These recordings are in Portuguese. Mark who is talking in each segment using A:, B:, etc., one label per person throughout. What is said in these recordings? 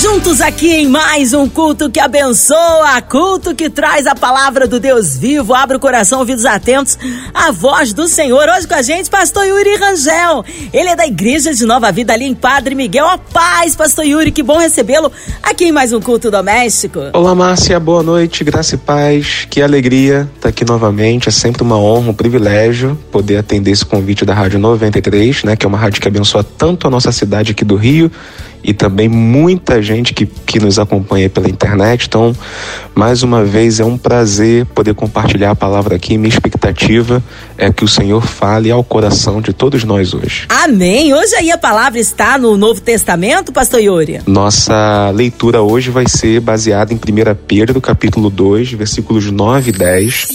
A: Juntos aqui em mais um culto que abençoa, culto que traz a palavra do Deus vivo. Abre o coração, ouvidos atentos, a voz do Senhor. Hoje com a gente, pastor Yuri Rangel. Ele é da Igreja de Nova Vida ali em Padre Miguel. A paz, pastor Yuri, que bom recebê-lo aqui em mais um culto doméstico.
B: Olá, Márcia, boa noite, graça e paz. Que alegria estar aqui novamente. É sempre uma honra, um privilégio poder atender esse convite da Rádio 93, né, que é uma rádio que abençoa tanto a nossa cidade aqui do Rio e também muita gente que, que nos acompanha pela internet. Então, mais uma vez, é um prazer poder compartilhar a palavra aqui. Minha expectativa é que o Senhor fale ao coração de todos nós hoje.
A: Amém. Hoje aí a palavra está no Novo Testamento, pastor Yuri?
B: Nossa leitura hoje vai ser baseada em 1 Pedro, capítulo 2, versículos 9 e 10.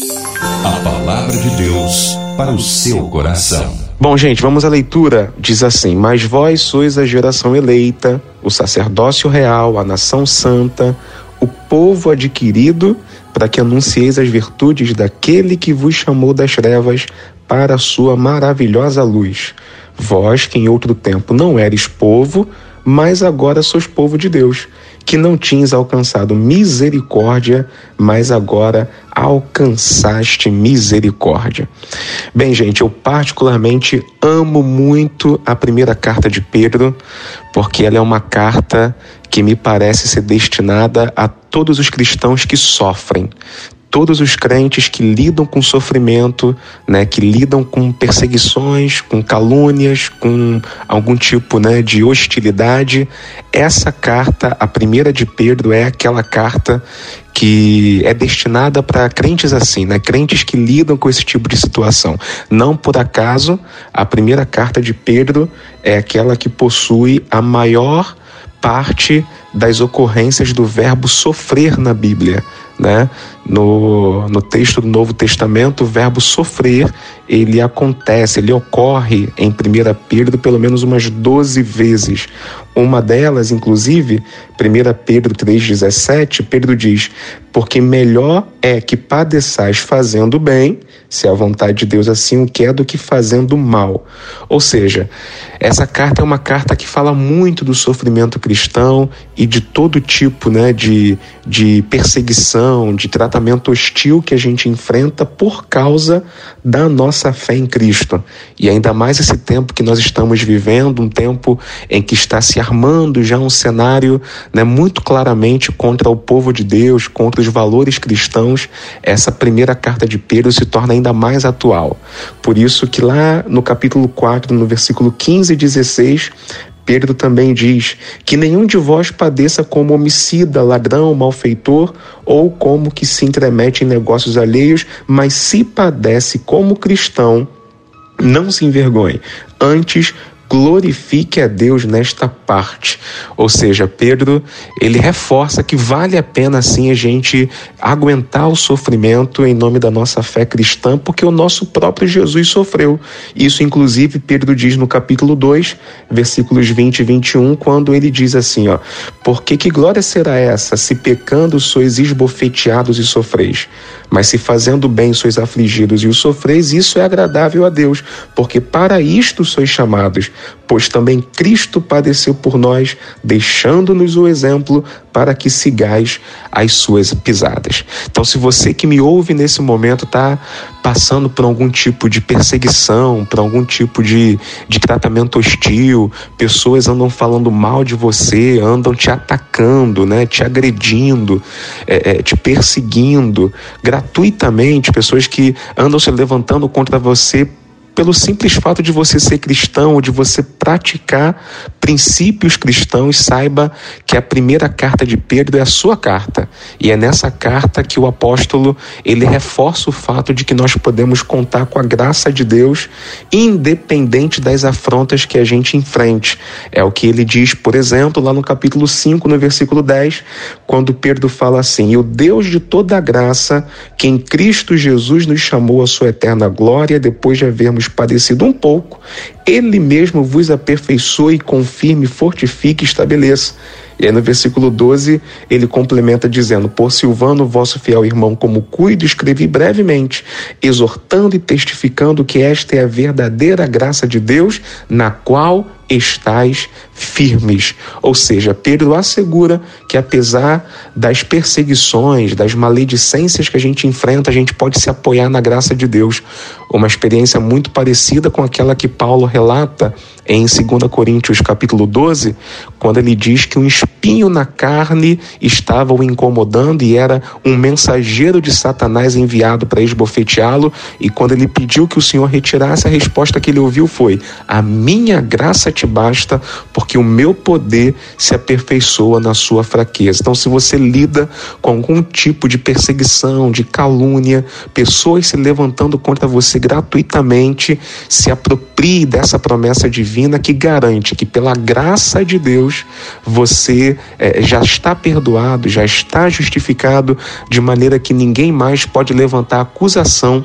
C: A palavra de Deus para o seu coração.
B: Bom, gente, vamos à leitura. Diz assim: Mas vós sois a geração eleita, o sacerdócio real, a nação santa, o povo adquirido, para que anuncieis as virtudes daquele que vos chamou das trevas para a sua maravilhosa luz. Vós, que em outro tempo não eres povo, mas agora sois povo de Deus que não tinhas alcançado misericórdia, mas agora alcançaste misericórdia. Bem, gente, eu particularmente amo muito a primeira carta de Pedro, porque ela é uma carta que me parece ser destinada a todos os cristãos que sofrem, todos os crentes que lidam com sofrimento, né, que lidam com perseguições, com calúnias, com algum tipo né, de hostilidade, essa carta, a primeira de Pedro, é aquela carta que é destinada para crentes assim, né? Crentes que lidam com esse tipo de situação. Não por acaso, a primeira carta de Pedro é aquela que possui a maior parte das ocorrências do verbo sofrer na Bíblia. Né? No, no texto do Novo Testamento, o verbo sofrer, ele acontece, ele ocorre em 1 Pedro pelo menos umas 12 vezes. Uma delas, inclusive, 1 Pedro 3,17, Pedro diz: Porque melhor é que padeçais fazendo bem, se a vontade de Deus assim o quer, do que fazendo mal. Ou seja, essa carta é uma carta que fala muito do sofrimento cristão de todo tipo né, de, de perseguição, de tratamento hostil que a gente enfrenta por causa da nossa fé em Cristo. E ainda mais esse tempo que nós estamos vivendo, um tempo em que está se armando já um cenário né, muito claramente contra o povo de Deus, contra os valores cristãos, essa primeira carta de Pedro se torna ainda mais atual. Por isso que lá no capítulo 4, no versículo 15 e 16, Pedro também diz que nenhum de vós padeça como homicida, ladrão, malfeitor ou como que se entremete em negócios alheios, mas se padece como cristão, não se envergonhe. Antes, glorifique a Deus nesta parte. Ou seja, Pedro, ele reforça que vale a pena sim a gente aguentar o sofrimento em nome da nossa fé cristã, porque o nosso próprio Jesus sofreu. Isso inclusive Pedro diz no capítulo 2, versículos 20 e 21, quando ele diz assim, ó: "Porque que glória será essa se pecando sois esbofeteados e sofreis? Mas se fazendo bem sois afligidos e o sofreis, isso é agradável a Deus, porque para isto sois chamados, pois também Cristo padeceu por nós, deixando-nos o exemplo para que sigais as suas pisadas. Então, se você que me ouve nesse momento está passando por algum tipo de perseguição, por algum tipo de, de tratamento hostil, pessoas andam falando mal de você, andam te atacando, né, te agredindo, é, é, te perseguindo gratuitamente, pessoas que andam se levantando contra você pelo simples fato de você ser cristão, de você praticar princípios cristãos, saiba que a primeira carta de Pedro é a sua carta. E é nessa carta que o apóstolo, ele reforça o fato de que nós podemos contar com a graça de Deus, independente das afrontas que a gente enfrente. É o que ele diz, por exemplo, lá no capítulo 5, no versículo 10, quando Pedro fala assim: "E o Deus de toda a graça, que em Cristo Jesus nos chamou à sua eterna glória, depois de havermos padecido um pouco, ele mesmo vos aperfeiçoe, confirme, fortifique e estabeleça. E aí no versículo 12 ele complementa dizendo: Por Silvano, vosso fiel irmão, como cuido, escrevi brevemente, exortando e testificando que esta é a verdadeira graça de Deus, na qual estais firmes. Ou seja, Pedro assegura que apesar das perseguições, das maledicências que a gente enfrenta, a gente pode se apoiar na graça de Deus. Uma experiência muito parecida com aquela que Paulo relata em 2 Coríntios capítulo 12, quando ele diz que um espinho na carne estava o incomodando e era um mensageiro de Satanás enviado para esbofeteá-lo, e quando ele pediu que o Senhor retirasse, a resposta que ele ouviu foi: "A minha graça te basta, o meu poder se aperfeiçoa na sua fraqueza". Então, se você lida com algum tipo de perseguição, de calúnia, pessoas se levantando contra você gratuitamente, se aproprie dessa promessa divina que garante que, pela graça de Deus, você é, já está perdoado, já está justificado, de maneira que ninguém mais pode levantar acusação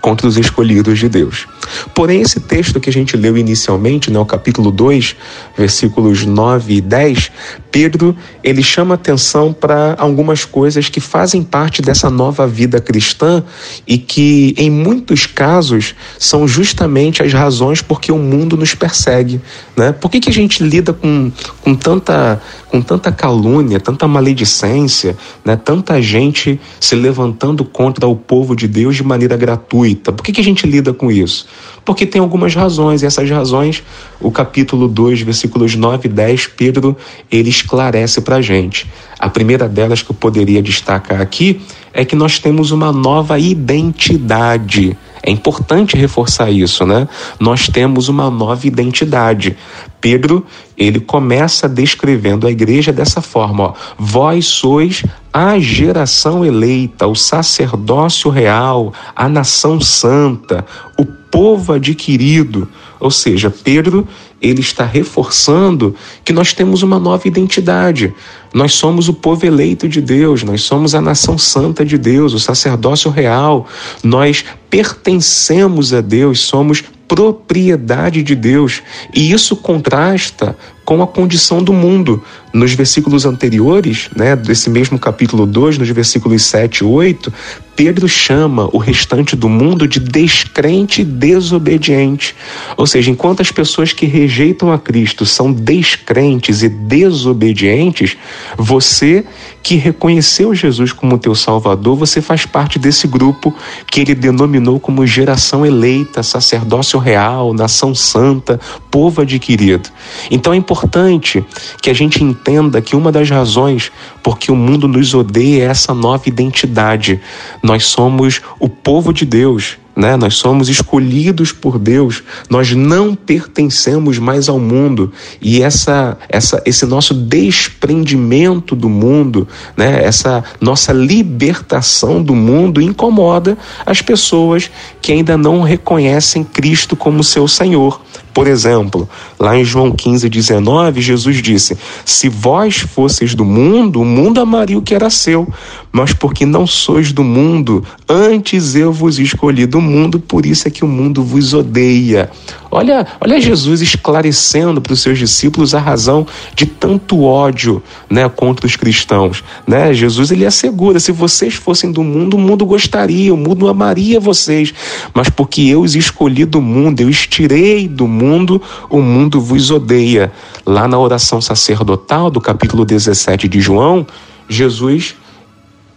B: contra os escolhidos de Deus. Porém, esse texto que a gente leu inicialmente, né, o capítulo 2, versículos 9 e 10, Pedro, ele chama atenção para algumas coisas que fazem parte dessa nova vida cristã e que, em muitos casos, são justamente as razões por que o mundo nos persegue. Né? Por que, que a gente lida com, com, tanta, com tanta calúnia, tanta maledicência, né? tanta gente se levantando contra o povo de Deus de maneira gratuita? Por que, que a gente lida com isso? Porque tem algumas razões, e essas razões, o capítulo 2, versículos 9 e 10, Pedro, ele esclarece para a gente. A primeira delas que eu poderia destacar aqui é que nós temos uma nova identidade. É importante reforçar isso, né? Nós temos uma nova identidade. Pedro, ele começa descrevendo a igreja dessa forma, ó: Vós sois a geração eleita, o sacerdócio real, a nação santa, o povo adquirido. Ou seja, Pedro, ele está reforçando que nós temos uma nova identidade. Nós somos o povo eleito de Deus, nós somos a nação santa de Deus, o sacerdócio real. Nós pertencemos a Deus, somos propriedade de Deus. E isso contrasta com a condição do mundo. Nos versículos anteriores, né, desse mesmo capítulo 2, nos versículos 7 e 8, Pedro chama o restante do mundo de descrente e desobediente. Ou seja, enquanto as pessoas que rejeitam a Cristo são descrentes e desobedientes, você que reconheceu Jesus como teu Salvador, você faz parte desse grupo que ele denominou como geração eleita, sacerdócio real, nação santa, povo adquirido. Então é importante que a gente entenda que uma das razões por que o mundo nos odeia é essa nova identidade. Nós somos o povo de Deus né? Nós somos escolhidos por Deus, nós não pertencemos mais ao mundo e essa, essa, esse nosso desprendimento do mundo, né? Essa nossa libertação do mundo incomoda as pessoas que ainda não reconhecem Cristo como seu Senhor. Por exemplo, lá em João 15, 19, Jesus disse: Se vós fosseis do mundo, o mundo amaria o que era seu, mas porque não sois do mundo, antes eu vos escolhi do mundo, por isso é que o mundo vos odeia. Olha, olha Jesus esclarecendo para os seus discípulos a razão de tanto ódio, né, contra os cristãos, né? Jesus ele assegura, se vocês fossem do mundo, o mundo gostaria, o mundo amaria vocês, mas porque eu os escolhi do mundo, eu os tirei do mundo, o mundo vos odeia. Lá na oração sacerdotal do capítulo 17 de João, Jesus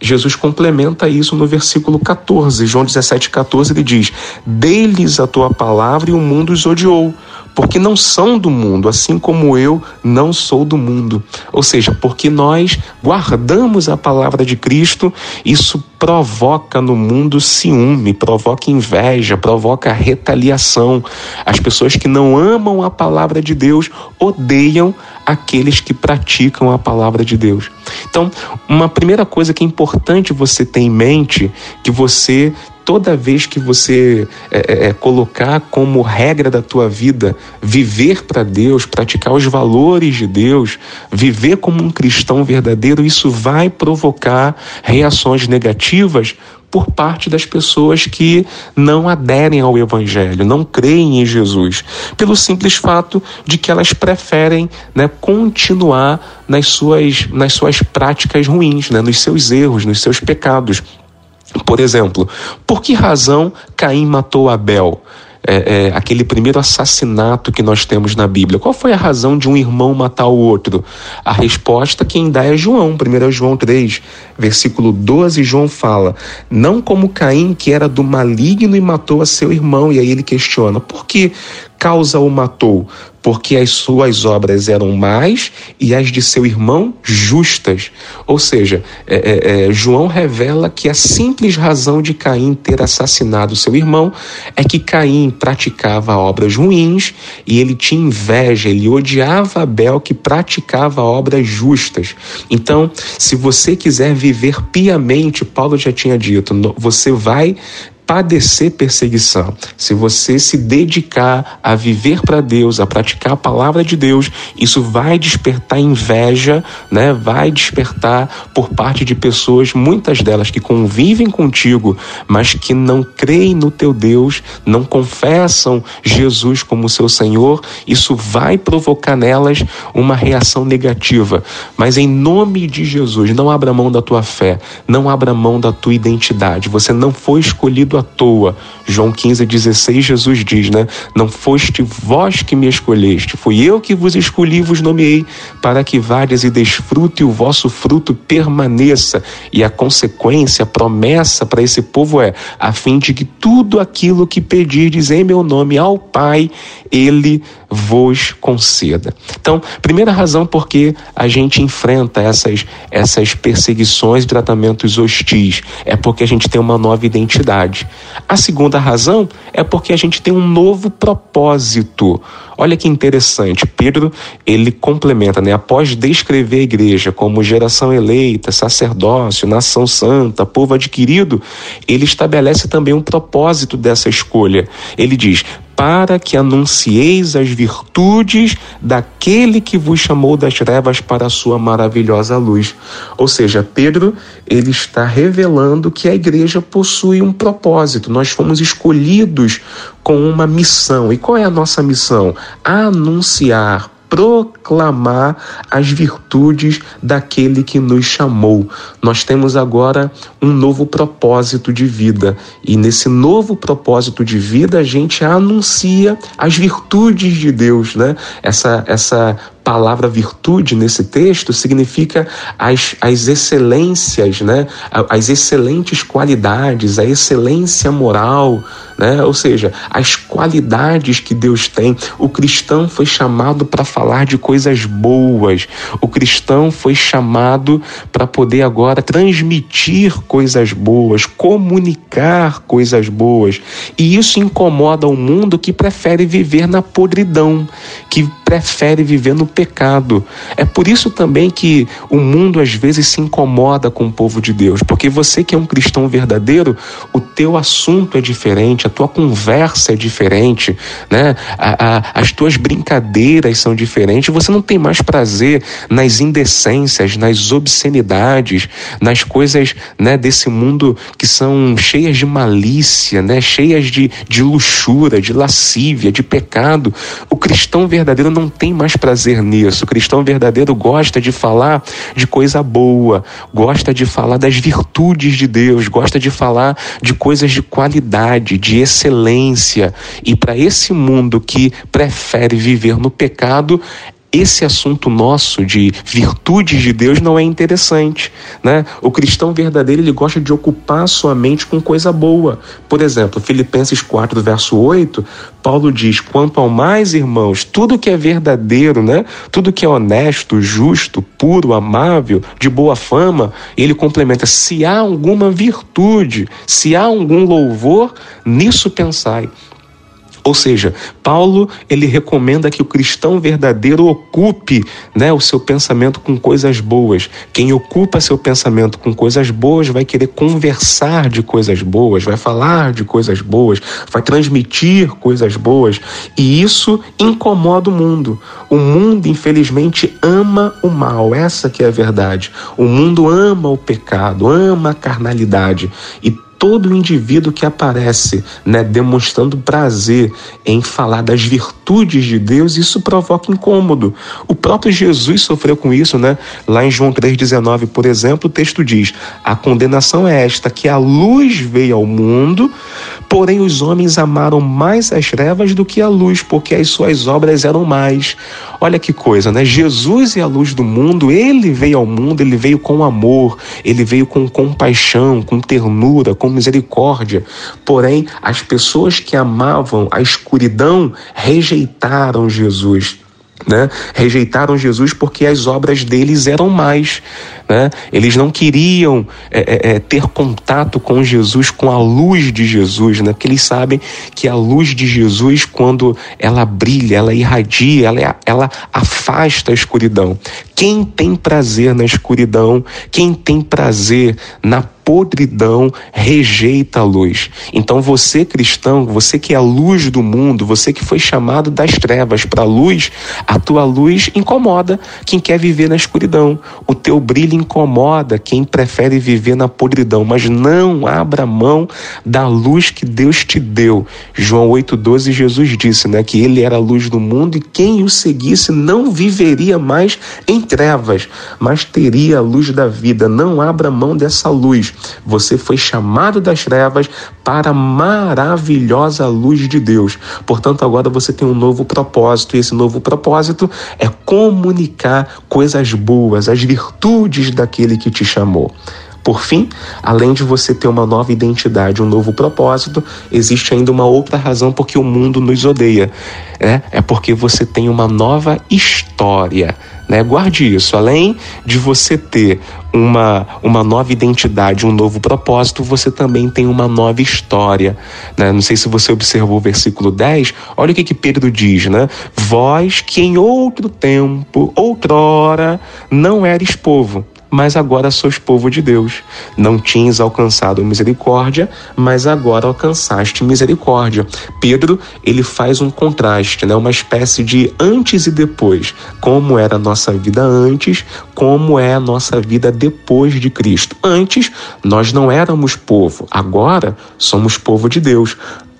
B: Jesus complementa isso no versículo 14, João 17, 14, ele diz: Dei-lhes a tua palavra e o mundo os odiou, porque não são do mundo, assim como eu não sou do mundo. Ou seja, porque nós guardamos a palavra de Cristo, isso provoca no mundo ciúme, provoca inveja, provoca retaliação. As pessoas que não amam a palavra de Deus odeiam aqueles que praticam a palavra de Deus. Então, uma primeira coisa que é importante você ter em mente, que você toda vez que você é, é, é colocar como regra da tua vida viver para Deus, praticar os valores de Deus, viver como um cristão verdadeiro, isso vai provocar reações negativas por parte das pessoas que não aderem ao Evangelho, não creem em Jesus, pelo simples fato de que elas preferem né, continuar nas suas, nas suas práticas ruins, né, nos seus erros, nos seus pecados. Por exemplo, por que razão Caim matou Abel? é, é, aquele primeiro assassinato que nós temos na Bíblia. Qual foi a razão de um irmão matar o outro? A resposta quem dá é João, 1 João 3, versículo 12, João fala: Não como Caim, que era do maligno e matou a seu irmão. E aí ele questiona: por que causa o matou? Porque as suas obras eram más e as de seu irmão justas. Ou seja, é, é, é, João revela que a simples razão de Caim ter assassinado seu irmão é que Caim praticava obras ruins e ele tinha inveja, ele odiava Abel que praticava obras justas. Então, se você quiser viver piamente, Paulo já tinha dito, você vai padecer perseguição, se você se dedicar a viver para Deus, a praticar a palavra de Deus, isso vai despertar inveja, né? Vai despertar por parte de pessoas, muitas delas que convivem contigo, mas que não creem no teu Deus, não confessam Jesus como seu Senhor, isso vai provocar nelas uma reação negativa. Mas em nome de Jesus, não abra mão da tua fé, não abra mão da tua identidade. Você não foi escolhido à toa. João 15, 16, Jesus diz, né? Não foste vós que me escolheste, fui eu que vos escolhi e vos nomeei, para que vades e desfrute e o vosso fruto permaneça. E a consequência, a promessa para esse povo é, a fim de que tudo aquilo que pedirdes em meu nome ao Pai, Ele vos conceda. Então, primeira razão porque a gente enfrenta essas, essas perseguições e tratamentos hostis é porque a gente tem uma nova identidade. A segunda razão é porque a gente tem um novo propósito. Olha que interessante, Pedro, ele complementa, né? Após descrever a igreja como geração eleita, sacerdócio, nação santa, povo adquirido, ele estabelece também um propósito dessa escolha. Ele diz: para que anuncieis as virtudes daquele que vos chamou das trevas para a sua maravilhosa luz. Ou seja, Pedro, ele está revelando que a igreja possui um propósito. Nós fomos escolhidos com uma missão. E qual é a nossa missão? Anunciar proclamar as virtudes daquele que nos chamou. Nós temos agora um novo propósito de vida e nesse novo propósito de vida a gente anuncia as virtudes de Deus, né? Essa essa palavra virtude nesse texto significa as, as excelências, né? as excelentes qualidades, a excelência moral, né? ou seja, as qualidades que Deus tem. O cristão foi chamado para falar de coisas boas, o cristão foi chamado para poder agora transmitir coisas boas, comunicar coisas boas. E isso incomoda o mundo que prefere viver na podridão, que prefere viver no pecado. É por isso também que o mundo às vezes se incomoda com o povo de Deus, porque você que é um cristão verdadeiro, o teu assunto é diferente, a tua conversa é diferente, né? A, a, as tuas brincadeiras são diferentes. Você não tem mais prazer nas indecências, nas obscenidades, nas coisas né, desse mundo que são cheias de malícia, né? Cheias de, de luxúria, de lascívia, de pecado. O cristão verdadeiro não tem mais prazer nisso. O cristão verdadeiro gosta de falar de coisa boa, gosta de falar das virtudes de Deus, gosta de falar de coisas de qualidade, de excelência. E para esse mundo que prefere viver no pecado, esse assunto nosso de virtudes de Deus não é interessante, né? O cristão verdadeiro ele gosta de ocupar sua mente com coisa boa. Por exemplo, Filipenses 4, verso 8, Paulo diz: "Quanto ao mais, irmãos, tudo que é verdadeiro, né? Tudo que é honesto, justo, puro, amável, de boa fama", ele complementa: "Se há alguma virtude, se há algum louvor, nisso pensai". Ou seja, Paulo ele recomenda que o cristão verdadeiro ocupe né, o seu pensamento com coisas boas. Quem ocupa seu pensamento com coisas boas vai querer conversar de coisas boas, vai falar de coisas boas, vai transmitir coisas boas. E isso incomoda o mundo. O mundo, infelizmente, ama o mal. Essa que é a verdade. O mundo ama o pecado, ama a carnalidade. E todo indivíduo que aparece, né, demonstrando prazer em falar das virtudes de Deus, isso provoca incômodo. O próprio Jesus sofreu com isso, né? Lá em João 3:19, por exemplo, o texto diz: "A condenação é esta que a luz veio ao mundo, porém os homens amaram mais as trevas do que a luz, porque as suas obras eram mais." Olha que coisa, né? Jesus é a luz do mundo, ele veio ao mundo, ele veio com amor, ele veio com compaixão, com ternura, com misericórdia. Porém, as pessoas que amavam a escuridão rejeitaram Jesus. Né? Rejeitaram Jesus porque as obras deles eram mais. Né? Eles não queriam é, é, é, ter contato com Jesus, com a luz de Jesus, né? porque eles sabem que a luz de Jesus, quando ela brilha, ela irradia, ela, ela afasta a escuridão. Quem tem prazer na escuridão, quem tem prazer na podridão rejeita a luz. Então você cristão, você que é a luz do mundo, você que foi chamado das trevas para a luz, a tua luz incomoda quem quer viver na escuridão. O teu brilho incomoda quem prefere viver na podridão, mas não abra mão da luz que Deus te deu. João 8:12 Jesus disse, né, que ele era a luz do mundo e quem o seguisse não viveria mais em trevas, mas teria a luz da vida. Não abra mão dessa luz. Você foi chamado das trevas para a maravilhosa luz de Deus. Portanto, agora você tem um novo propósito, e esse novo propósito é comunicar coisas boas, as virtudes daquele que te chamou. Por fim, além de você ter uma nova identidade, um novo propósito, existe ainda uma outra razão porque o mundo nos odeia. É, é porque você tem uma nova história. Né? Guarde isso. Além de você ter uma, uma nova identidade, um novo propósito, você também tem uma nova história. Né? Não sei se você observou o versículo 10, olha o que, que Pedro diz, né? Vós que em outro tempo, outrora, não eres povo mas agora sois povo de Deus. Não tinhas alcançado misericórdia, mas agora alcançaste misericórdia. Pedro, ele faz um contraste, né? uma espécie de antes e depois. Como era a nossa vida antes, como é a nossa vida depois de Cristo. Antes, nós não éramos povo, agora somos povo de Deus.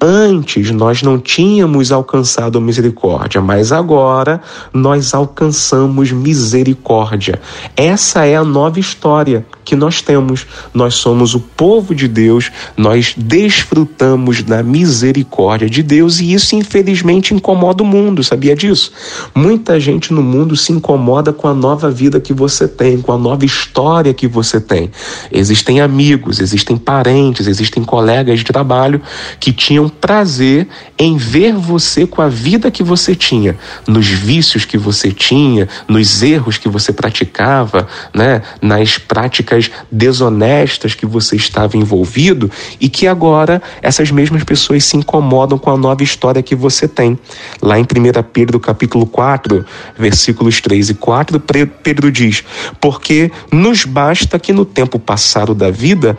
B: Antes nós não tínhamos alcançado misericórdia, mas agora nós alcançamos misericórdia. Essa é a nova história que nós temos. Nós somos o povo de Deus, nós desfrutamos da misericórdia de Deus e isso infelizmente incomoda o mundo, sabia disso? Muita gente no mundo se incomoda com a nova vida que você tem, com a nova história que você tem. Existem amigos, existem parentes, existem colegas de trabalho que tinham prazer em ver você com a vida que você tinha, nos vícios que você tinha, nos erros que você praticava, né, nas práticas desonestas que você estava envolvido e que agora essas mesmas pessoas se incomodam com a nova história que você tem. Lá em 1 Pedro capítulo 4, versículos 3 e 4, Pedro diz: "Porque nos basta que no tempo passado da vida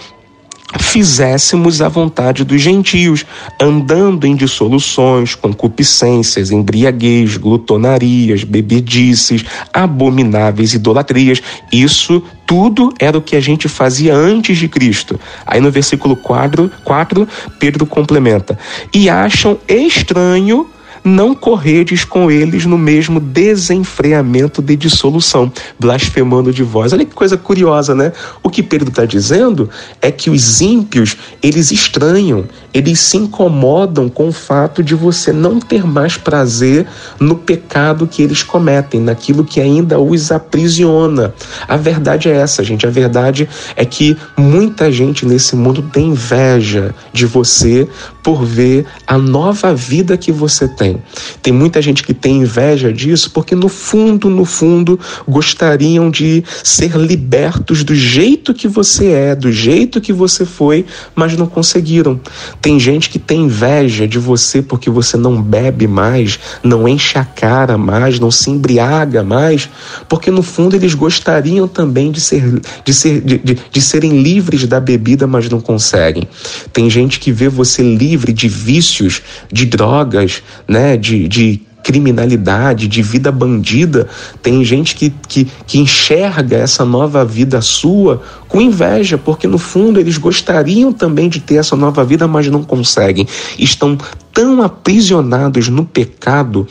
B: fizéssemos a vontade dos gentios, andando em dissoluções, concupiscências, embriaguez, glutonarias, bebedices, abomináveis idolatrias. Isso tudo era o que a gente fazia antes de Cristo. Aí no versículo 4, 4 Pedro complementa: E acham estranho não corredes com eles no mesmo desenfreamento de dissolução, blasfemando de vós. Olha que coisa curiosa, né? O que Pedro está dizendo é que os ímpios, eles estranham, eles se incomodam com o fato de você não ter mais prazer no pecado que eles cometem, naquilo que ainda os aprisiona. A verdade é essa, gente. A verdade é que muita gente nesse mundo tem inveja de você por ver a nova vida que você tem. Tem muita gente que tem inveja disso porque, no fundo, no fundo, gostariam de ser libertos do jeito que você é, do jeito que você foi, mas não conseguiram. Tem gente que tem inveja de você porque você não bebe mais, não enche a cara mais, não se embriaga mais, porque no fundo eles gostariam também de, ser, de, ser, de, de, de serem livres da bebida, mas não conseguem. Tem gente que vê você livre de vícios, de drogas, né, de, de criminalidade, de vida bandida. Tem gente que, que, que enxerga essa nova vida sua com inveja, porque no fundo eles gostariam também de ter essa nova vida, mas não conseguem. Estão tão aprisionados no pecado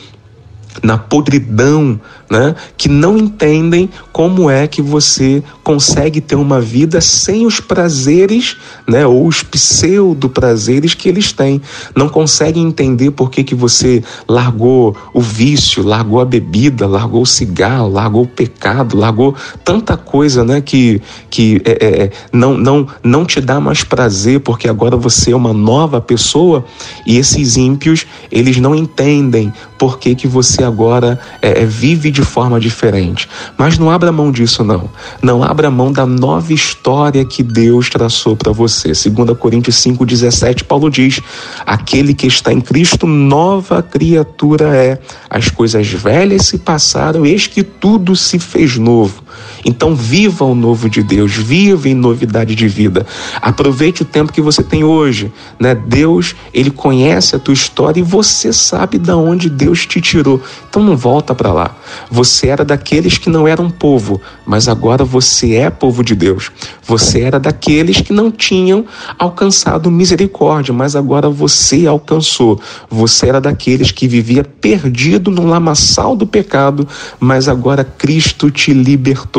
B: na podridão, né, que não entendem como é que você consegue ter uma vida sem os prazeres, né, ou os pseudo prazeres que eles têm. Não conseguem entender por que, que você largou o vício, largou a bebida, largou o cigarro, largou o pecado, largou tanta coisa, né, que, que é, é, é não, não, não te dá mais prazer porque agora você é uma nova pessoa e esses ímpios, eles não entendem por que, que você agora é, é, vive de forma diferente. Mas não abra mão disso, não. Não abra mão da nova história que Deus traçou para você. 2 Coríntios 5,17, Paulo diz: Aquele que está em Cristo, nova criatura é. As coisas velhas se passaram, eis que tudo se fez novo. Então viva o novo de Deus, viva em novidade de vida. Aproveite o tempo que você tem hoje, né? Deus, ele conhece a tua história e você sabe de onde Deus te tirou. Então não volta para lá. Você era daqueles que não eram povo, mas agora você é povo de Deus. Você era daqueles que não tinham alcançado misericórdia, mas agora você alcançou. Você era daqueles que vivia perdido no lamaçal do pecado, mas agora Cristo te libertou.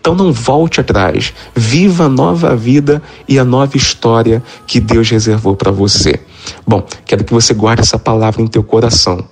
B: Então não volte atrás. Viva a nova vida e a nova história que Deus reservou para você. Bom, quero que você guarde essa palavra em teu coração.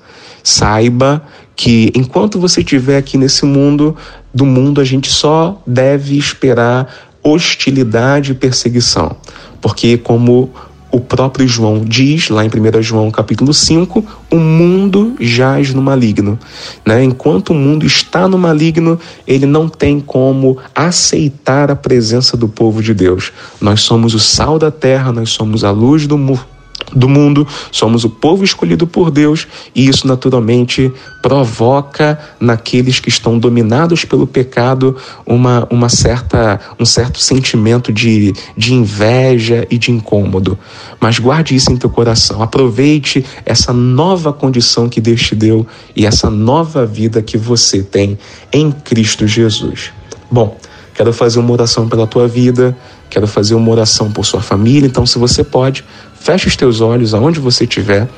B: Saiba que enquanto você estiver aqui nesse mundo, do mundo a gente só deve esperar hostilidade e perseguição. Porque como o próprio João diz, lá em 1 João capítulo 5, o mundo jaz no maligno. Né? Enquanto o mundo está no maligno, ele não tem como aceitar a presença do povo de Deus. Nós somos o sal da terra, nós somos a luz do mundo do mundo, somos o povo escolhido por Deus e isso naturalmente provoca naqueles que estão dominados pelo pecado uma, uma certa, um certo sentimento de, de inveja e de incômodo. Mas guarde isso em teu coração, aproveite essa nova condição que Deus te deu e essa nova vida que você tem em Cristo Jesus. Bom, quero fazer uma oração pela tua vida, quero fazer uma oração por sua família, então se você pode, Feche os teus olhos aonde você estiver.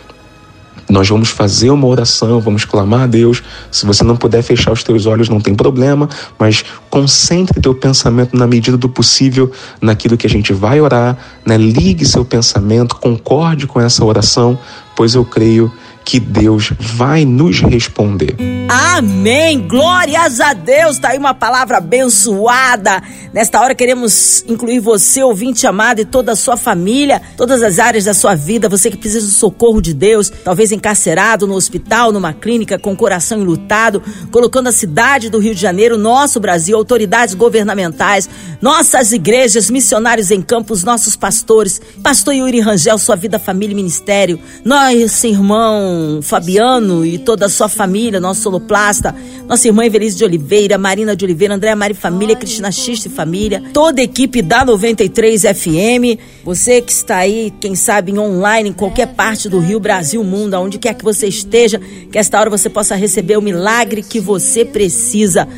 B: Nós vamos fazer uma oração, vamos clamar a Deus. Se você não puder fechar os teus olhos, não tem problema, mas concentre teu pensamento na medida do possível naquilo que a gente vai orar, né? Ligue seu pensamento, concorde com essa oração, pois eu creio que Deus vai nos responder.
A: Amém! Glórias a Deus! Tá aí uma palavra abençoada. Nesta hora queremos incluir você, ouvinte amado, e toda a sua família, todas as áreas da sua vida, você que precisa do socorro de Deus, talvez encarcerado no hospital, numa clínica, com o coração enlutado, colocando a cidade do Rio de Janeiro, nosso Brasil, autoridades governamentais, nossas igrejas, missionários em campos, nossos pastores, pastor Yuri Rangel, sua vida, família e ministério, nós, irmão Fabiano e toda a sua família, nosso soloplasta, nossa irmã Evelise de Oliveira, Marina de Oliveira, Andréa Mari Família, Cristina X e Família, toda a equipe da 93 FM, você que está aí, quem sabe, online, em qualquer parte do Rio, Brasil, mundo, aonde quer que você esteja, que esta hora você possa receber o milagre que você precisa.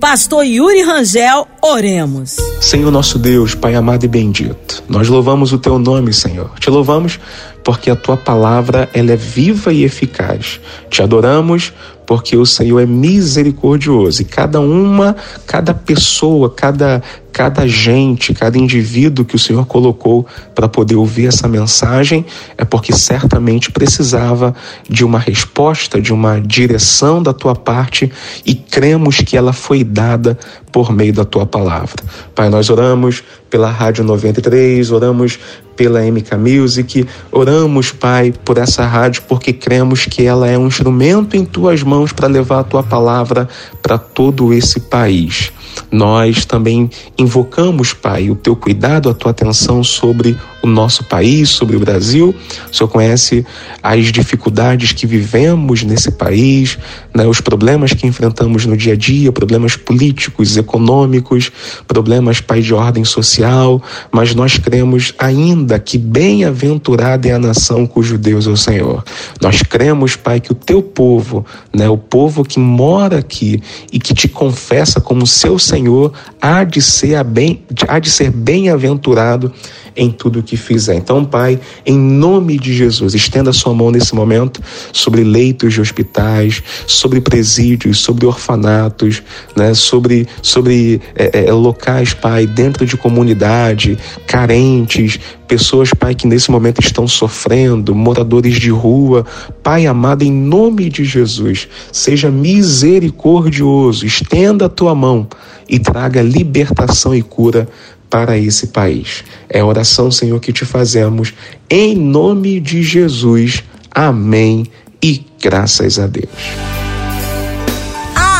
A: Pastor Yuri Rangel, oremos.
B: Senhor nosso Deus, Pai amado e bendito, nós louvamos o teu nome, Senhor. Te louvamos porque a tua palavra ela é viva e eficaz. Te adoramos porque o Senhor é misericordioso e cada uma, cada pessoa, cada cada gente, cada indivíduo que o Senhor colocou para poder ouvir essa mensagem é porque certamente precisava de uma resposta, de uma direção da tua parte e cremos que ela foi dada por meio da tua palavra. Pai, nós oramos pela Rádio 93, oramos pela MK Music, oramos, Pai, por essa rádio porque cremos que ela é um instrumento em tuas mãos para levar a tua palavra para todo esse país. Nós também invocamos, Pai, o teu cuidado, a tua atenção sobre o nosso país, sobre o Brasil. O Senhor conhece as dificuldades que vivemos nesse país, né, os problemas que enfrentamos no dia a dia, problemas políticos, econômicos, problemas, Pai, de ordem social, mas nós cremos ainda que bem-aventurada é a nação cujo Deus é o Senhor. Nós cremos, Pai, que o teu povo, né, o povo que mora aqui e que te confessa como seu Senhor, há de ser, bem, há de ser bem-aventurado em tudo o que fizer. Então, Pai, em nome de Jesus, estenda sua mão nesse momento sobre leitos de hospitais, sobre presídios, sobre orfanatos, né, sobre, sobre é, é, locais, Pai, dentro de comunidade, carentes, pessoas, Pai, que nesse momento estão sofrendo, moradores de rua. Pai amado, em nome de Jesus, seja misericordioso, estenda a tua mão e traga libertação e cura para esse país. É a oração, Senhor, que te fazemos em nome de Jesus. Amém e graças a Deus.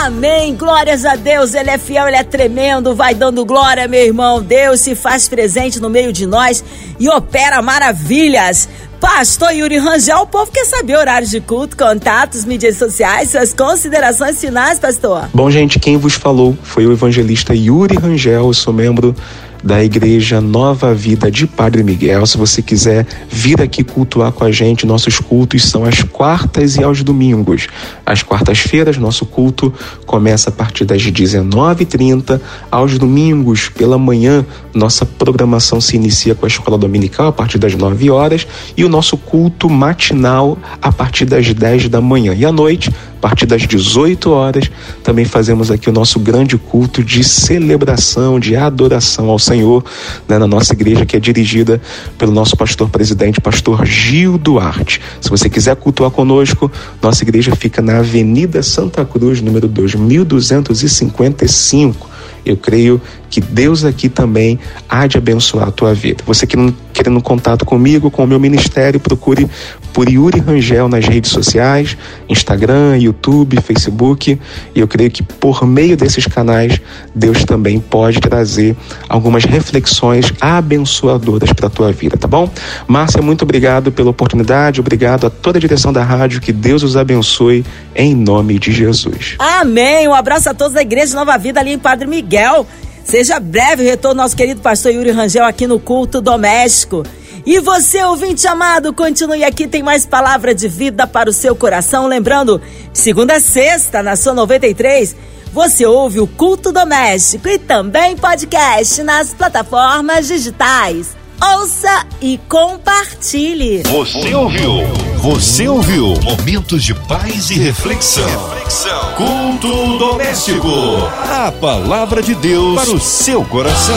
A: Amém. Glórias a Deus. Ele é fiel, ele é tremendo. Vai dando glória, meu irmão. Deus se faz presente no meio de nós e opera maravilhas. Pastor Yuri Rangel, o povo quer saber horários de culto, contatos, mídias sociais, suas considerações finais, pastor.
B: Bom, gente, quem vos falou foi o evangelista Yuri Rangel. Eu sou membro da Igreja Nova Vida de Padre Miguel. Se você quiser vir aqui cultuar com a gente, nossos cultos são às quartas e aos domingos. Às quartas-feiras, nosso culto começa a partir das 19h30. Aos domingos, pela manhã, nossa programação se inicia com a escola dominical a partir das 9 horas e o nosso culto matinal a partir das 10 da manhã. E à noite, a partir das 18 horas, também fazemos aqui o nosso grande culto de celebração, de adoração ao Senhor, né, na nossa igreja, que é dirigida pelo nosso pastor presidente, pastor Gil Duarte. Se você quiser cultuar conosco, nossa igreja fica na Avenida Santa Cruz, número 2255. Eu creio que Deus aqui também há de abençoar a tua vida. Você querendo, querendo contato comigo, com o meu ministério, procure por Yuri Rangel nas redes sociais, Instagram, YouTube, Facebook, e eu creio que por meio desses canais, Deus também pode trazer algumas reflexões abençoadoras para a tua vida, tá bom? Márcia, muito obrigado pela oportunidade, obrigado a toda a direção da rádio, que Deus os abençoe em nome de Jesus.
A: Amém. Um abraço a todos da Igreja Nova Vida ali em Padre Miguel. Seja breve o retorno nosso querido pastor Yuri Rangel aqui no culto doméstico. E você, ouvinte amado, continue aqui, tem mais palavra de vida para o seu coração. Lembrando, segunda a sexta, na sua 93, você ouve o culto doméstico e também podcast nas plataformas digitais. Ouça e compartilhe.
C: Você ouviu? Você ouviu? Momentos de paz e reflexão. reflexão. Culto doméstico. A palavra de Deus para o seu coração.